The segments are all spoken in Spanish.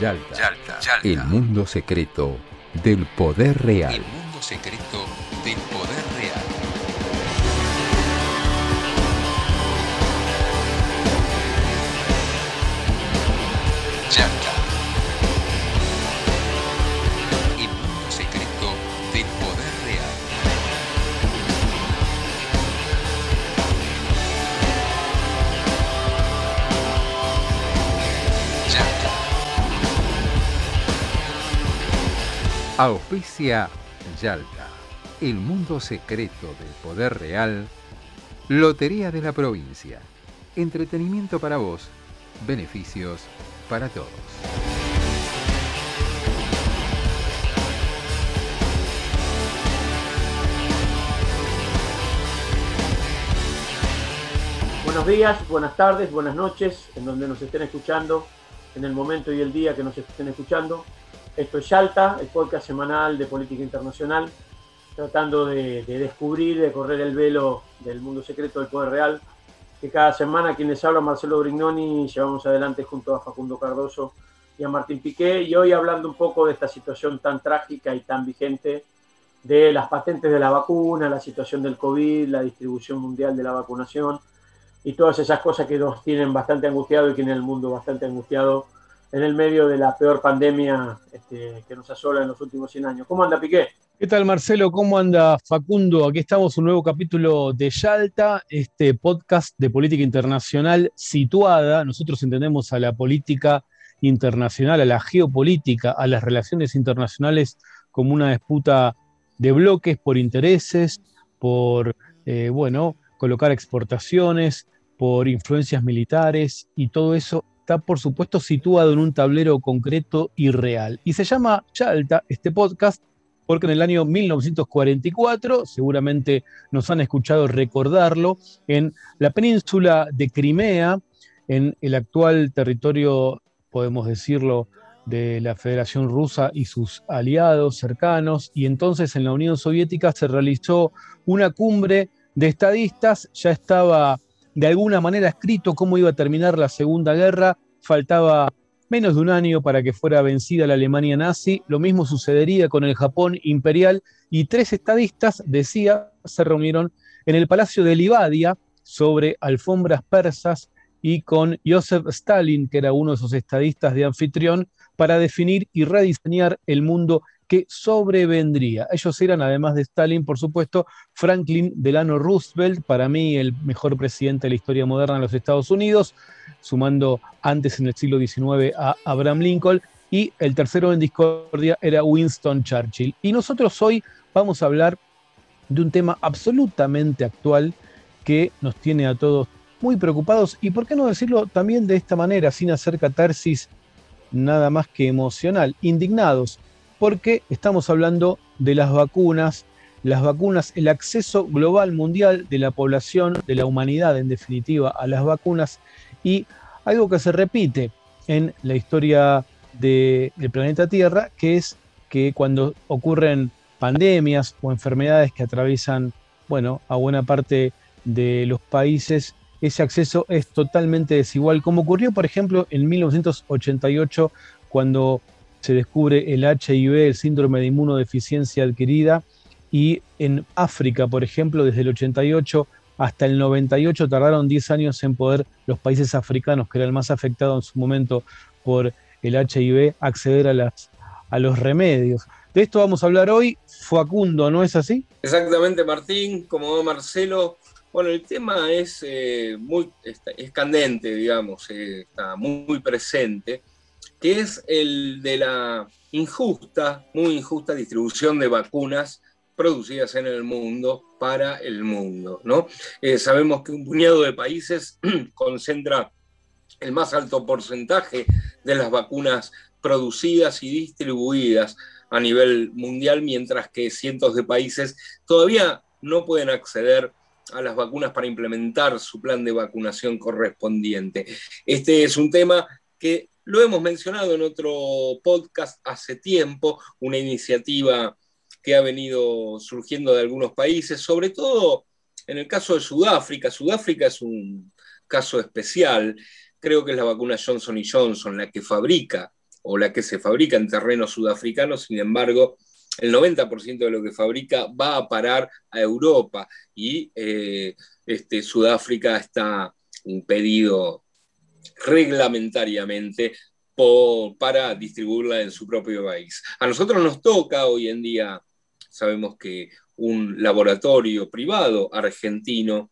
Yalta, el mundo secreto del poder real. El mundo secreto del poder real. Auspicia Yalta, el mundo secreto del poder real. Lotería de la provincia. Entretenimiento para vos. Beneficios para todos. Buenos días, buenas tardes, buenas noches, en donde nos estén escuchando, en el momento y el día que nos estén escuchando. Esto es Yalta, el podcast semanal de política internacional, tratando de, de descubrir, de correr el velo del mundo secreto del poder real, que cada semana quien les habla, Marcelo Brignoni, llevamos adelante junto a Facundo Cardoso y a Martín Piqué, y hoy hablando un poco de esta situación tan trágica y tan vigente de las patentes de la vacuna, la situación del COVID, la distribución mundial de la vacunación y todas esas cosas que nos tienen bastante angustiado y que en el mundo bastante angustiado en el medio de la peor pandemia este, que nos asola en los últimos 100 años. ¿Cómo anda Piqué? ¿Qué tal Marcelo? ¿Cómo anda Facundo? Aquí estamos, un nuevo capítulo de Yalta, este podcast de política internacional situada. Nosotros entendemos a la política internacional, a la geopolítica, a las relaciones internacionales como una disputa de bloques por intereses, por, eh, bueno, colocar exportaciones, por influencias militares y todo eso está, por supuesto, situado en un tablero concreto y real. Y se llama Yalta, este podcast, porque en el año 1944, seguramente nos han escuchado recordarlo, en la península de Crimea, en el actual territorio, podemos decirlo, de la Federación Rusa y sus aliados cercanos, y entonces en la Unión Soviética se realizó una cumbre de estadistas, ya estaba de alguna manera escrito cómo iba a terminar la Segunda Guerra, faltaba menos de un año para que fuera vencida la Alemania nazi, lo mismo sucedería con el Japón imperial. Y tres estadistas, decía, se reunieron en el Palacio de Livadia sobre alfombras persas y con Joseph Stalin, que era uno de esos estadistas de anfitrión, para definir y rediseñar el mundo que sobrevendría. Ellos eran, además de Stalin, por supuesto, Franklin Delano Roosevelt, para mí el mejor presidente de la historia moderna de los Estados Unidos, sumando antes en el siglo XIX a Abraham Lincoln, y el tercero en discordia era Winston Churchill. Y nosotros hoy vamos a hablar de un tema absolutamente actual que nos tiene a todos muy preocupados y, por qué no decirlo también de esta manera, sin hacer catarsis nada más que emocional, indignados, porque estamos hablando de las vacunas, las vacunas, el acceso global mundial de la población, de la humanidad en definitiva, a las vacunas. Y algo que se repite en la historia de- del planeta Tierra, que es que cuando ocurren pandemias o enfermedades que atraviesan, bueno, a buena parte de los países, ese acceso es totalmente desigual, como ocurrió, por ejemplo, en 1988, cuando se descubre el HIV, el síndrome de inmunodeficiencia adquirida, y en África, por ejemplo, desde el 88 hasta el 98 tardaron 10 años en poder los países africanos, que eran más afectados en su momento por el HIV, acceder a, las, a los remedios. De esto vamos a hablar hoy. Facundo, ¿no es así? Exactamente, Martín, como Marcelo. Bueno, el tema es eh, muy es candente, digamos, eh, está muy presente, que es el de la injusta, muy injusta distribución de vacunas producidas en el mundo para el mundo, ¿no? Eh, sabemos que un puñado de países concentra el más alto porcentaje de las vacunas producidas y distribuidas a nivel mundial, mientras que cientos de países todavía no pueden acceder a las vacunas para implementar su plan de vacunación correspondiente. Este es un tema que lo hemos mencionado en otro podcast hace tiempo, una iniciativa que ha venido surgiendo de algunos países, sobre todo en el caso de Sudáfrica. Sudáfrica es un caso especial. Creo que es la vacuna Johnson Johnson la que fabrica o la que se fabrica en terreno sudafricano, sin embargo, el 90% de lo que fabrica va a parar a Europa y eh, este, Sudáfrica está impedido reglamentariamente para distribuirla en su propio país. A nosotros nos toca hoy en día, sabemos que un laboratorio privado argentino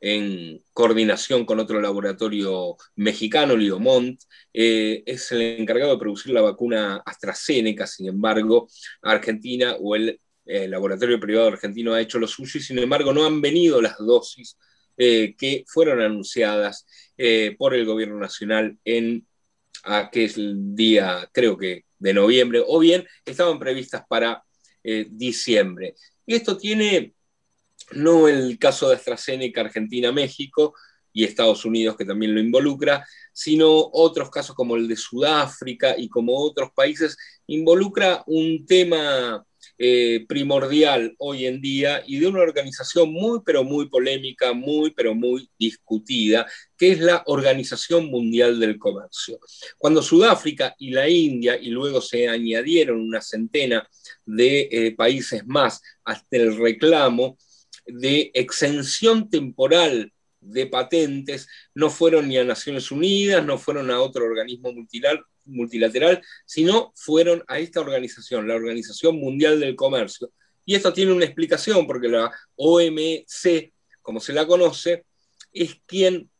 en coordinación con otro laboratorio mexicano, Liomont, eh, es el encargado de producir la vacuna AstraZeneca, sin embargo, Argentina o el laboratorio privado argentino ha hecho lo suyo y sin embargo no han venido las dosis eh, que fueron anunciadas eh, por el gobierno nacional en aquel día, creo que de noviembre, o bien estaban previstas para diciembre. Y esto tiene no el caso de AstraZeneca, Argentina, México y Estados Unidos, que también lo involucra, sino otros casos como el de Sudáfrica y como otros países, involucra un tema eh, primordial hoy en día y de una organización muy, pero muy polémica, muy, pero muy discutida, que es la Organización Mundial del Comercio. Cuando Sudáfrica y la India, y luego se añadieron una centena de eh, países más hasta el reclamo, de exención temporal de patentes no fueron ni a Naciones Unidas, no fueron a otro organismo multilateral, sino fueron a esta organización, la Organización Mundial del Comercio. Y esto tiene una explicación, porque la OMC, como se la conoce, es quien,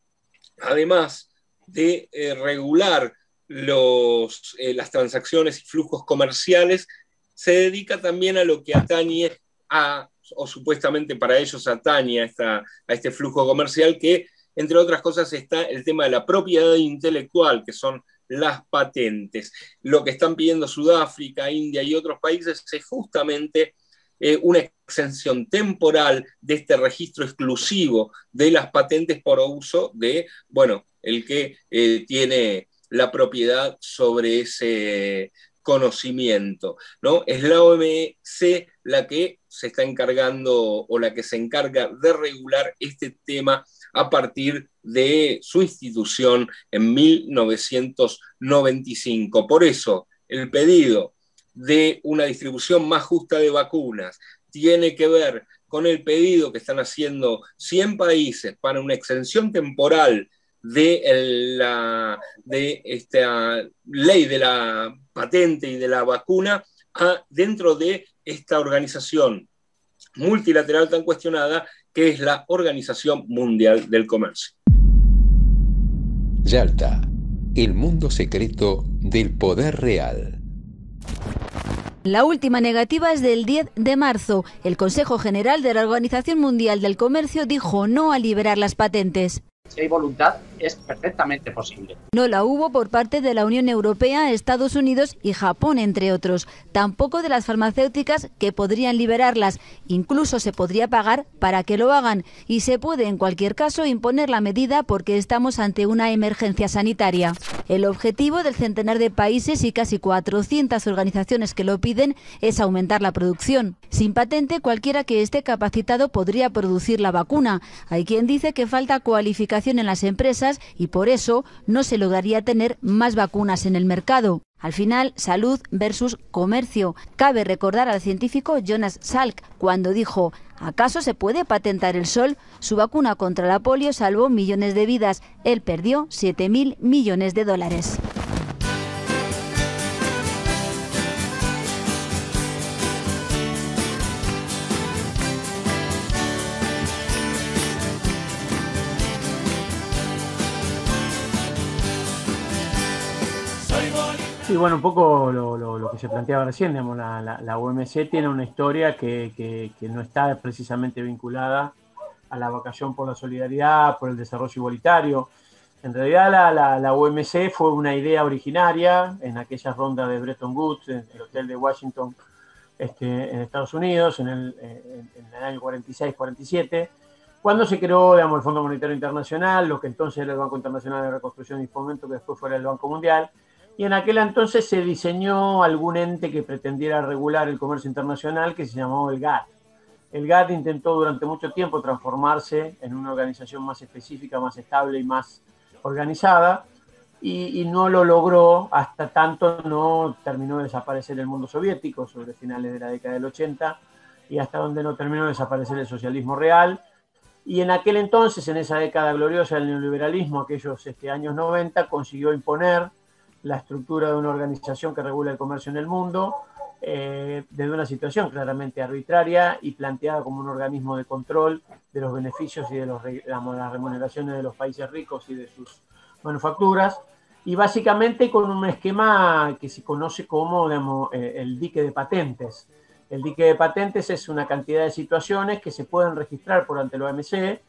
además de eh, regular los, eh, las transacciones y flujos comerciales, se dedica también a lo que atañe a o supuestamente para ellos atañe a este flujo comercial que, entre otras cosas, está el tema de la propiedad intelectual, que son las patentes. Lo que están pidiendo Sudáfrica, India y otros países es justamente eh, una exención temporal de este registro exclusivo de las patentes por uso de, bueno, el que eh, tiene la propiedad sobre ese, conocimiento, ¿no? Es la OMC la que se está encargando o la que se encarga de regular este tema a partir de su institución en 1995. Por eso, el pedido de una distribución más justa de vacunas tiene que ver con el pedido que están haciendo 100 países para una extensión temporal de, la, de esta ley de la patente y de la vacuna dentro de esta organización multilateral tan cuestionada que es la Organización Mundial del Comercio. Yalta, el mundo secreto del poder real. La última negativa es del 10 de marzo. El Consejo General de la Organización Mundial del Comercio dijo no a liberar las patentes si hay voluntad, es perfectamente posible. No la hubo por parte de la Unión Europea, Estados Unidos y Japón, entre otros. Tampoco de las farmacéuticas que podrían liberarlas. Incluso se podría pagar para que lo hagan. Y se puede, en cualquier caso, imponer la medida porque estamos ante una emergencia sanitaria. El objetivo del centenar de países y casi 400 organizaciones que lo piden es aumentar la producción. Sin patente, cualquiera que esté capacitado podría producir la vacuna. Hay quien dice que falta cualificación en las empresas y por eso no se lograría tener más vacunas en el mercado. Al final, salud versus comercio. Cabe recordar al científico Jonas Salk cuando dijo, ¿acaso se puede patentar el sol? Su vacuna contra la polio salvó millones de vidas. Él perdió 7.000 millones de dólares. Sí, bueno, un poco lo, que se planteaba recién, digamos, la, OMC tiene una historia que, no está precisamente vinculada a la vacación por la solidaridad, por el desarrollo igualitario. En realidad la, la, OMC fue una idea originaria en aquellas rondas de Bretton Woods, en el hotel de Washington, este, en Estados Unidos, en el, en el año 46-47, cuando se creó digamos, el Fondo Monetario Internacional, lo que entonces era el Banco Internacional de Reconstrucción y Fomento, que después fuera el Banco Mundial, y en aquel entonces se diseñó algún ente que pretendiera regular el comercio internacional que se llamó el GATT. El GATT intentó durante mucho tiempo transformarse en una organización más específica, más estable y más organizada, y, no lo logró hasta tanto no terminó de desaparecer el mundo soviético sobre finales de la década del 80 y hasta donde no terminó de desaparecer el socialismo real. Y en aquel entonces, en esa década gloriosa del neoliberalismo, aquellos este, años 90, consiguió imponer la estructura de una organización que regula el comercio en el mundo, eh, desde una situación claramente arbitraria y planteada como un organismo de control de los beneficios y de los, las remuneraciones de los países ricos y de sus manufacturas, y básicamente con un esquema que se conoce como eh, el dique de patentes. El dique de patentes es una cantidad de situaciones que se pueden registrar por ante la OMC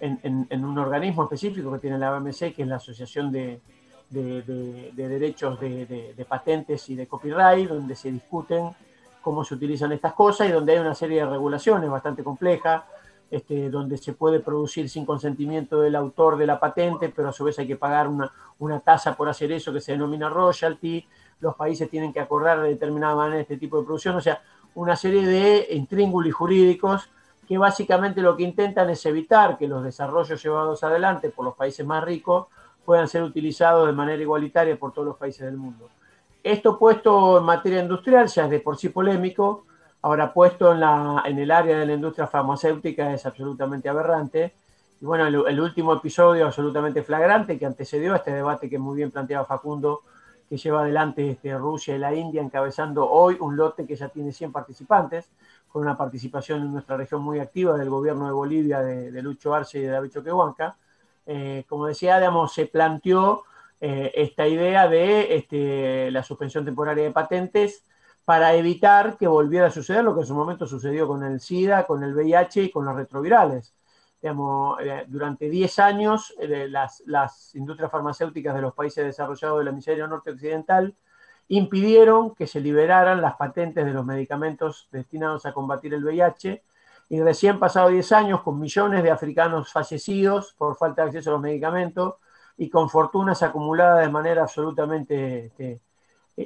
en, un organismo específico que tiene la OMC, que es la Asociación de, Derechos de, Patentes y de Copyright, donde se discuten cómo se utilizan estas cosas y donde hay una serie de regulaciones bastante complejas este, donde se puede producir sin consentimiento del autor de la patente, pero a su vez hay que pagar una, una tasa por hacer eso que se denomina royalty, los países tienen que acordar de determinada manera este tipo de producción, o sea, una serie de intríngulis jurídicos que básicamente lo que intentan es evitar que los desarrollos llevados adelante por los países más ricos puedan ser utilizados de manera igualitaria por todos los países del mundo. Esto puesto en materia industrial ya es de por sí polémico, Ahora, puesto en, la, en el área de la industria farmacéutica es absolutamente aberrante. Y bueno, el, último episodio absolutamente flagrante que antecedió a este debate que muy bien planteaba Facundo, que lleva adelante este, Rusia y la India encabezando hoy un lote que ya tiene 100 participantes, con una participación en nuestra región muy activa del gobierno de Bolivia, de, Lucho Arce y de David Choquehuanca. Eh, como decía, se planteó eh, esta idea de este, la suspensión temporaria de patentes para evitar que volviera a suceder lo que en su momento sucedió con el SIDA, con el VIH y con los retrovirales. Eh, durante 10 años, eh, las, las, industrias farmacéuticas de los países desarrollados del hemisferio norte occidental impidieron que se liberaran las patentes de los medicamentos destinados a combatir el VIH. Y recién pasado 10 años, con millones de africanos fallecidos por falta de acceso a los medicamentos y con fortunas acumuladas de manera absolutamente este,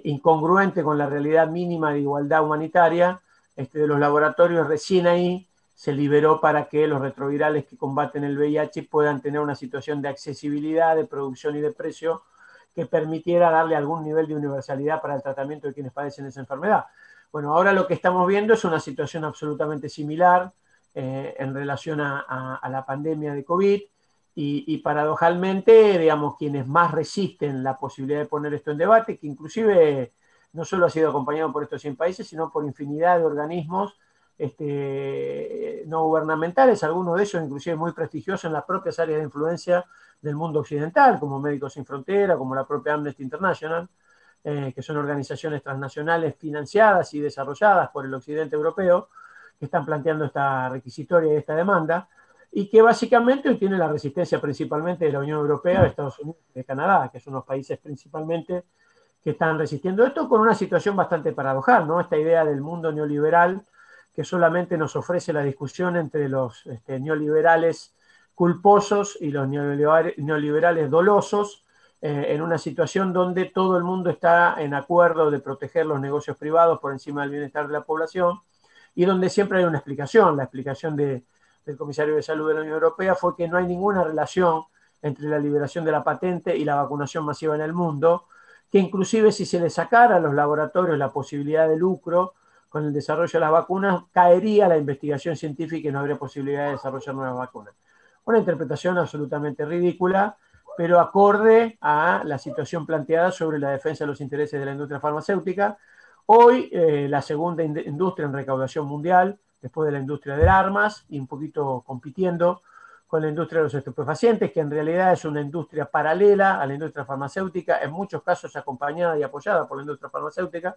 incongruente con la realidad mínima de igualdad humanitaria este, de los laboratorios, recién ahí se liberó para que los retrovirales que combaten el VIH puedan tener una situación de accesibilidad, de producción y de precio que permitiera darle algún nivel de universalidad para el tratamiento de quienes padecen esa enfermedad. Bueno, ahora lo que estamos viendo es una situación absolutamente similar eh, en relación a, la pandemia de COVID y, paradojalmente, digamos, quienes más resisten la posibilidad de poner esto en debate, que inclusive no solo ha sido acompañado por estos 100 países, sino por infinidad de organismos este, no gubernamentales, algunos de ellos inclusive muy prestigiosos en las propias áreas de influencia del mundo occidental, como Médicos Sin Frontera, como la propia Amnesty International, eh, que son organizaciones transnacionales financiadas y desarrolladas por el occidente europeo, que están planteando esta requisitoria y esta demanda y que básicamente hoy tiene la resistencia principalmente de la Unión Europea, de Estados Unidos y de Canadá, que son los países principalmente que están resistiendo esto con una situación bastante paradojal, ¿no? Esta idea del mundo neoliberal que solamente nos ofrece la discusión entre los este, neoliberales culposos y los neoliberales dolosos, eh, en una situación donde todo el mundo está en acuerdo de proteger los negocios privados por encima del bienestar de la población y donde siempre hay una explicación, la explicación de, del comisario de salud de la Unión Europea fue que no hay ninguna relación entre la liberación de la patente y la vacunación masiva en el mundo, que inclusive si se le sacara a los laboratorios la posibilidad de lucro con el desarrollo de las vacunas, caería la investigación científica y no habría posibilidad de desarrollar nuevas vacunas. Una interpretación absolutamente ridícula, pero acorde a la situación planteada sobre la defensa de los intereses de la industria farmacéutica. Hoy, eh, la segunda industria en recaudación mundial, después de la industria de armas y un poquito compitiendo con la industria de los estupefacientes, que en realidad es una industria paralela a la industria farmacéutica, en muchos casos acompañada y apoyada por la industria farmacéutica.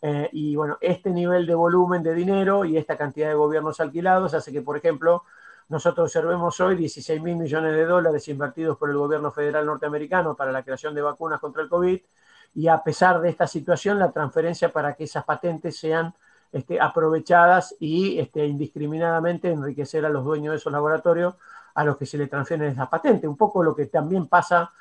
Eh, y bueno, este nivel de volumen de dinero y esta cantidad de gobiernos alquilados hace que, por ejemplo, nosotros observemos hoy 16 mil millones de dólares invertidos por el gobierno federal norteamericano para la creación de vacunas contra el COVID y a pesar de esta situación, la transferencia para que esas patentes sean este, aprovechadas y este, indiscriminadamente enriquecer a los dueños de esos laboratorios a los que se le transfieren esa patente. Un poco lo que también pasa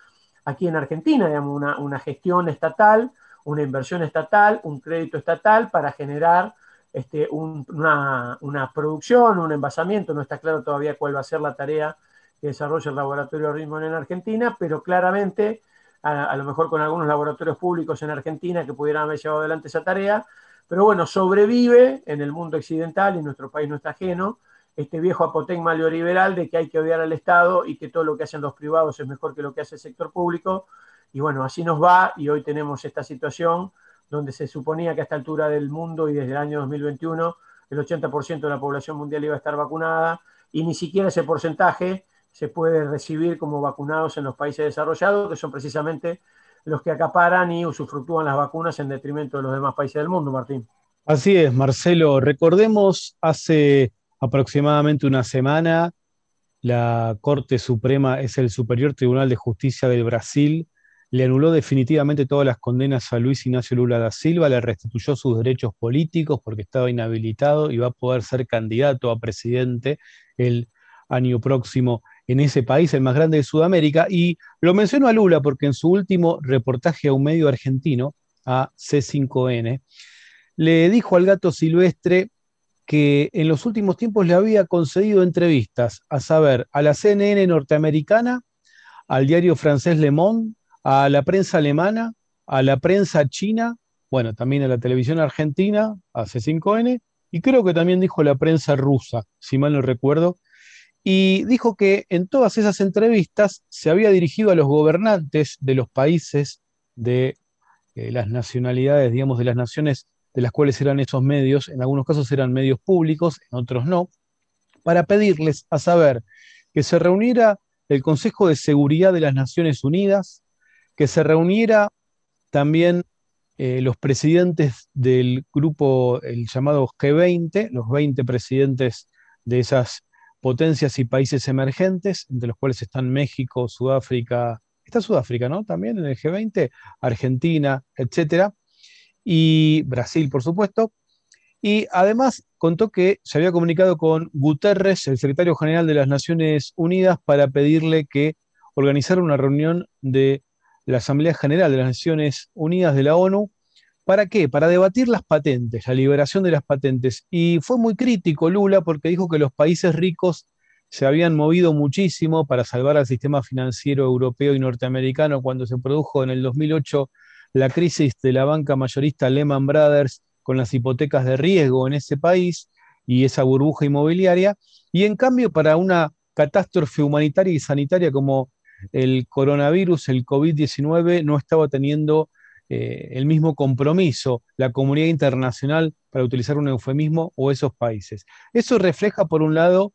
aquí en Argentina, digamos, una, gestión estatal, una inversión estatal, un crédito estatal para generar este, una, producción, un envasamiento. No está claro todavía cuál va a ser la tarea que desarrolla el laboratorio Ritmo en Argentina, pero claramente a, lo mejor con algunos laboratorios públicos en Argentina que pudieran haber llevado adelante esa tarea, pero bueno, sobrevive en el mundo occidental y nuestro país no está ajeno este viejo apotegma neoliberal de que hay que odiar al Estado y que todo lo que hacen los privados es mejor que lo que hace el sector público. Y bueno, así nos va y hoy tenemos esta situación donde se suponía que a esta altura del mundo y desde el año 2021 el 80% de la población mundial iba a estar vacunada y ni siquiera ese porcentaje se puede recibir como vacunados en los países desarrollados, que son precisamente los que acaparan y usufructúan las vacunas en detrimento de los demás países del mundo, Martín. Así es, Marcelo. Recordemos hace aproximadamente una semana la Corte Suprema es el Superior Tribunal de Justicia del Brasil, le anuló definitivamente todas las condenas a Luis Ignacio Lula da Silva, le restituyó sus derechos políticos porque estaba inhabilitado y va a poder ser candidato a presidente el año próximo en ese país, el más grande de Sudamérica. Y lo menciono a Lula porque en su último reportaje a un medio argentino, a C5N, le dijo al gato silvestre que en los últimos tiempos le había concedido entrevistas, a saber, a la CNN norteamericana, al diario francés Le Monde, a la prensa alemana, a la prensa china, bueno, también a la televisión argentina, a C5N, y creo que también dijo la prensa rusa, si mal no recuerdo, y dijo que en todas esas entrevistas se había dirigido a los gobernantes de los países de eh, las nacionalidades, digamos, de las naciones de las cuales eran esos medios, en algunos casos eran medios públicos, en otros no, para pedirles a saber que se reuniera el Consejo de Seguridad de las Naciones Unidas, que se reuniera también eh, los presidentes del grupo, el llamado G20, los 20 presidentes de esas potencias y países emergentes, entre los cuales están México, Sudáfrica, está Sudáfrica, ¿no? También en el G20, Argentina, etcétera, y Brasil, por supuesto. Y además contó que se había comunicado con Guterres, el secretario general de las Naciones Unidas, para pedirle que organizara una reunión de la Asamblea General de las Naciones Unidas de la ONU. ¿Para qué? Para debatir las patentes, la liberación de las patentes. Y fue muy crítico Lula porque dijo que los países ricos se habían movido muchísimo para salvar al sistema financiero europeo y norteamericano cuando se produjo en el 2008 la crisis de la banca mayorista Lehman Brothers con las hipotecas de riesgo en ese país y esa burbuja inmobiliaria. Y en cambio, para una catástrofe humanitaria y sanitaria como el coronavirus, el COVID-19, no estaba teniendo eh, el mismo compromiso la comunidad internacional, para utilizar un eufemismo, o esos países. Eso refleja, por un lado,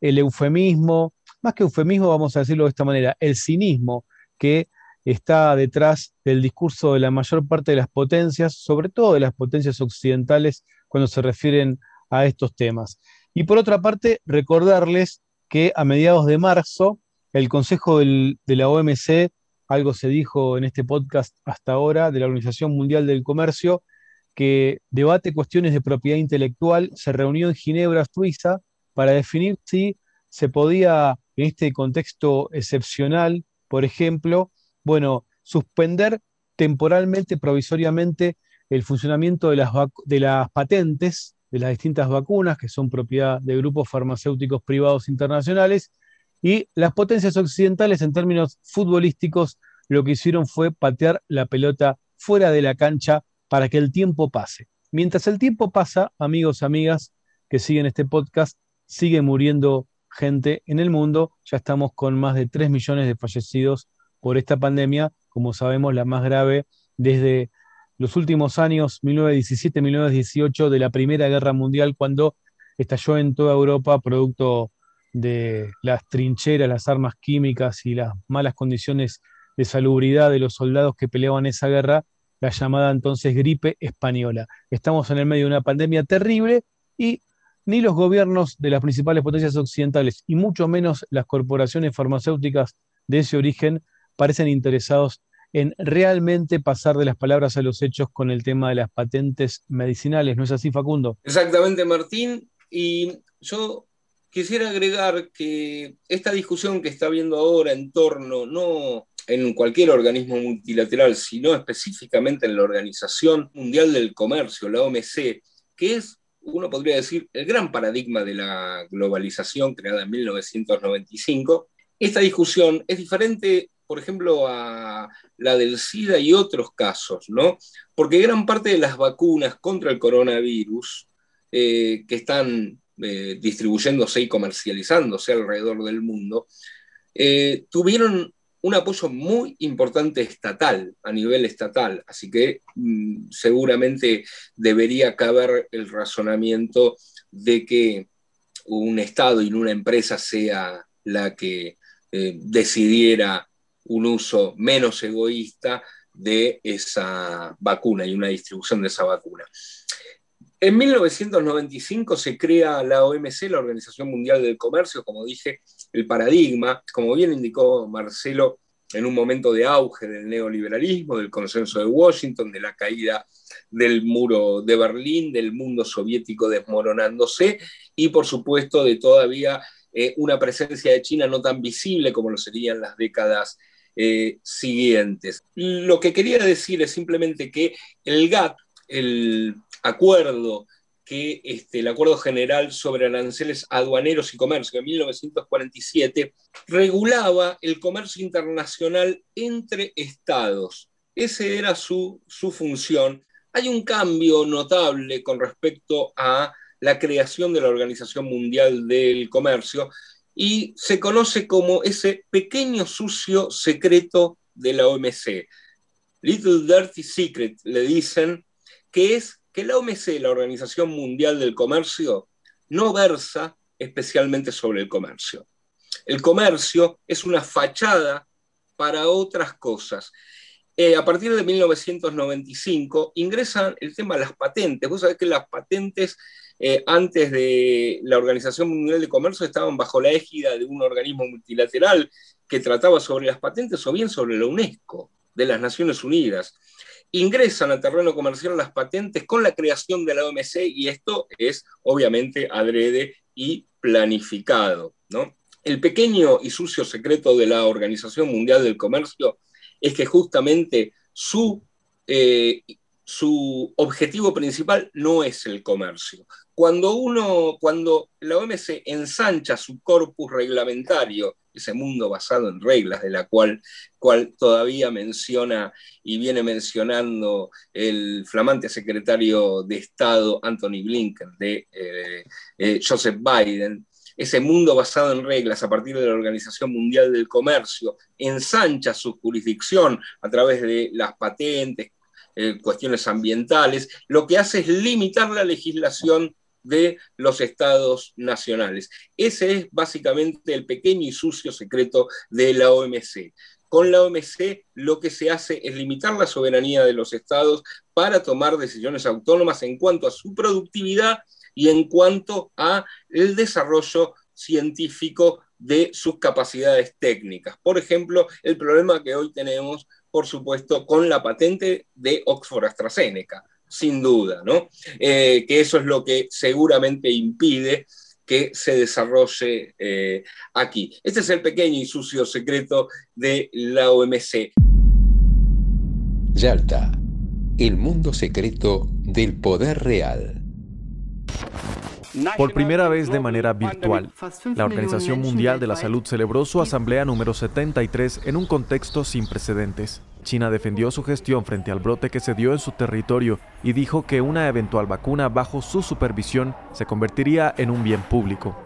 el eufemismo, más que eufemismo, vamos a decirlo de esta manera, el cinismo que está detrás del discurso de la mayor parte de las potencias, sobre todo de las potencias occidentales, cuando se refieren a estos temas. Y por otra parte, recordarles que a mediados de marzo el Consejo de la OMC, algo se dijo en este podcast hasta ahora, de la Organización Mundial del Comercio, que debate cuestiones de propiedad intelectual, se reunió en Ginebra, Suiza, para definir si se podía, en este contexto excepcional, por ejemplo, bueno, suspender temporalmente, provisoriamente, el funcionamiento de las, de las patentes de las distintas vacunas, que son propiedad de grupos farmacéuticos privados internacionales, y las potencias occidentales, en términos futbolísticos, lo que hicieron fue patear la pelota fuera de la cancha para que el tiempo pase. Mientras el tiempo pasa, amigos, amigas que siguen este podcast, sigue muriendo gente en el mundo. Ya estamos con más de 3 millones de fallecidos por esta pandemia, como sabemos, la más grave desde los últimos años, 1917-1918, de la Primera Guerra Mundial, cuando estalló en toda Europa producto de las trincheras, las armas químicas y las malas condiciones de salubridad de los soldados que peleaban esa guerra, la llamada entonces gripe española. Estamos en el medio de una pandemia terrible y ni los gobiernos de las principales potencias occidentales y mucho menos las corporaciones farmacéuticas de ese origen parecen interesados en realmente pasar de las palabras a los hechos con el tema de las patentes medicinales. ¿No es así, Facundo? Exactamente, Martín. Y yo quisiera agregar que esta discusión que está habiendo ahora en torno, no en cualquier organismo multilateral, sino específicamente en la Organización Mundial del Comercio, la OMC, que es, uno podría decir, el gran paradigma de la globalización creada en 1995, esta discusión es diferente por ejemplo, a la del SIDA y otros casos, ¿no? Porque gran parte de las vacunas contra el coronavirus eh, que están eh, distribuyéndose y comercializándose alrededor del mundo, eh, tuvieron un apoyo muy importante estatal, a nivel estatal, así que mm, seguramente debería caber el razonamiento de que un Estado y una empresa sea la que eh, decidiera un uso menos egoísta de esa vacuna y una distribución de esa vacuna. En 1995 se crea la OMC, la Organización Mundial del Comercio, como dije, el paradigma, como bien indicó Marcelo, en un momento de auge del neoliberalismo, del consenso de Washington, de la caída del muro de Berlín, del mundo soviético desmoronándose y por supuesto de todavía eh, una presencia de China no tan visible como lo serían las décadas eh, siguientes. Lo que quería decir es simplemente que el GATT, el acuerdo que este, el Acuerdo General sobre Aranceles Aduaneros y Comercio de 1947 regulaba el comercio internacional entre estados. Esa era su, su función. Hay un cambio notable con respecto a la creación de la Organización Mundial del Comercio y se conoce como ese pequeño sucio secreto de la OMC. Little Dirty Secret, le dicen, que es que la OMC, la Organización Mundial del Comercio, no versa especialmente sobre el comercio. El comercio es una fachada para otras cosas. Eh, a partir de 1995 ingresan el tema de las patentes. Vos sabés que las patentes eh, antes de la Organización Mundial de Comercio estaban bajo la égida de un organismo multilateral que trataba sobre las patentes o bien sobre la UNESCO de las Naciones Unidas ingresan al terreno comercial las patentes con la creación de la OMC y esto es obviamente adrede y planificado. ¿no? El pequeño y sucio secreto de la Organización Mundial del Comercio es que justamente su, eh, su objetivo principal no es el comercio. Cuando, uno, cuando la OMC ensancha su corpus reglamentario ese mundo basado en reglas, de la cual, cual todavía menciona y viene mencionando el flamante secretario de Estado Anthony Blinken, de eh, eh, Joseph Biden, ese mundo basado en reglas a partir de la Organización Mundial del Comercio, ensancha su jurisdicción a través de las patentes, eh, cuestiones ambientales, lo que hace es limitar la legislación de los estados nacionales. Ese es básicamente el pequeño y sucio secreto de la OMC. Con la OMC lo que se hace es limitar la soberanía de los estados para tomar decisiones autónomas en cuanto a su productividad y en cuanto a el desarrollo científico de sus capacidades técnicas. Por ejemplo, el problema que hoy tenemos, por supuesto, con la patente de Oxford AstraZeneca sin duda, ¿no? Eh, que eso es lo que seguramente impide que se desarrolle eh, aquí. Este es el pequeño y sucio secreto de la OMC. Yalta, el mundo secreto del poder real. Por primera vez de manera virtual, la Organización Mundial de la Salud celebró su asamblea número 73 en un contexto sin precedentes. China defendió su gestión frente al brote que se dio en su territorio y dijo que una eventual vacuna bajo su supervisión se convertiría en un bien público.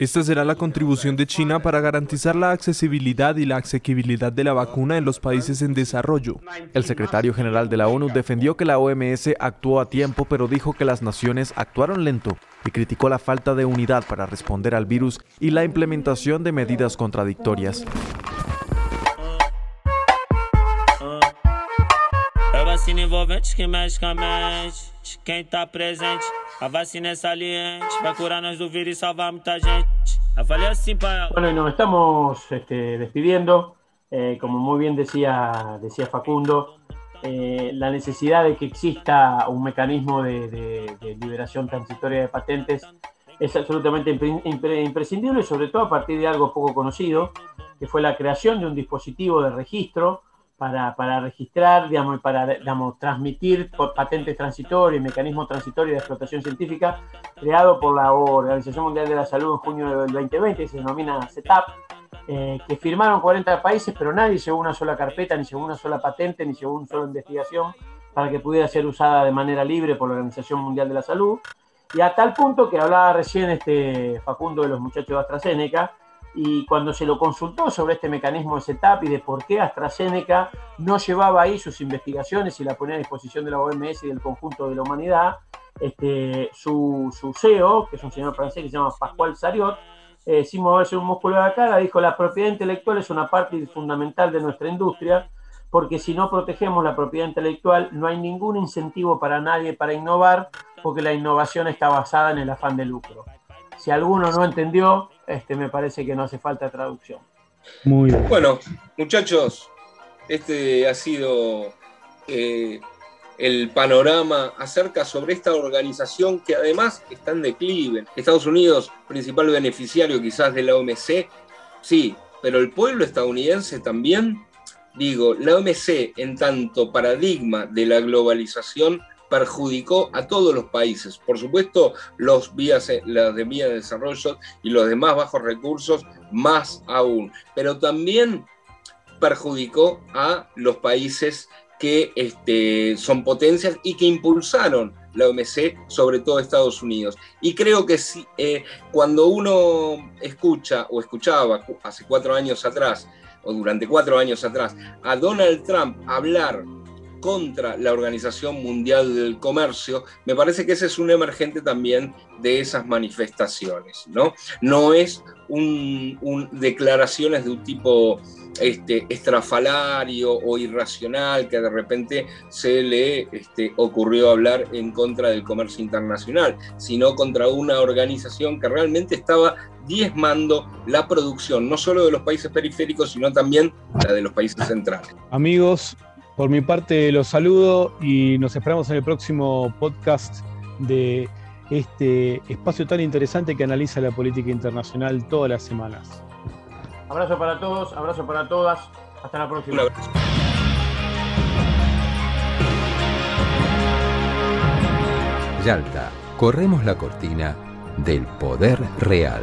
Esta será la contribución de China para garantizar la accesibilidad y la asequibilidad de la vacuna en los países en desarrollo. El secretario general de la ONU defendió que la OMS actuó a tiempo, pero dijo que las naciones actuaron lento y criticó la falta de unidad para responder al virus y la implementación de medidas contradictorias. Bueno, y nos estamos este, despidiendo. Eh, como muy bien decía, decía Facundo, eh, la necesidad de que exista un mecanismo de, liberación transitoria de patentes es absolutamente imprescindible, sobre todo a partir de algo poco conocido, que fue la creación de un dispositivo de registro para, para registrar, digamos, para transmitir patentes transitorias, mecanismos transitorios de explotación científica, creado por la Organización Mundial de la Salud en junio del 2020, se denomina CETAP, eh, que firmaron 40 países, pero nadie llevó una sola carpeta, ni llevó una sola patente, ni llevó una sola investigación para que pudiera ser usada de manera libre por la Organización Mundial de la Salud. Y a tal punto que hablaba recién este Facundo de los muchachos de AstraZeneca, y cuando se lo consultó sobre este mecanismo de setup y de por qué AstraZeneca no llevaba ahí sus investigaciones y la ponía a disposición de la OMS y del conjunto de la humanidad, este, su, su CEO, que es un señor francés que se llama Pascual Sariot, eh, sin moverse un músculo de la cara, dijo la propiedad intelectual es una parte fundamental de nuestra industria, porque si no protegemos la propiedad intelectual no hay ningún incentivo para nadie para innovar, porque la innovación está basada en el afán de lucro. Si alguno no entendió, este, me parece que no hace falta traducción. Muy bien. Bueno, muchachos, este ha sido eh, el panorama acerca sobre esta organización que además está en declive. Estados Unidos, principal beneficiario quizás de la OMC, sí, pero el pueblo estadounidense también, digo, la OMC en tanto paradigma de la globalización perjudicó a todos los países. Por supuesto, los vías, las de vía de desarrollo y los de más bajos recursos, más aún. Pero también perjudicó a los países que este, son potencias y que impulsaron la OMC, sobre todo Estados Unidos. Y creo que si, eh, cuando uno escucha o escuchaba hace cuatro años atrás, o durante cuatro años atrás, a Donald Trump hablar contra la Organización Mundial del Comercio, me parece que ese es un emergente también de esas manifestaciones, ¿no? No es un, declaraciones de un tipo este, estrafalario o irracional que de repente se le este, ocurrió hablar en contra del comercio internacional, sino contra una organización que realmente estaba diezmando la producción, no solo de los países periféricos, sino también la de los países centrales. Amigos, por mi parte los saludo y nos esperamos en el próximo podcast de este espacio tan interesante que analiza la política internacional todas las semanas. Abrazo para todos, abrazo para todas. Hasta la próxima. Yalta, corremos la cortina del poder real.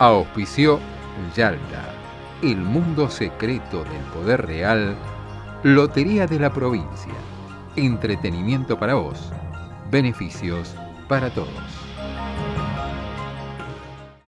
Auspició Yalta, el mundo secreto del poder real, Lotería de la provincia, entretenimiento para vos, beneficios para todos.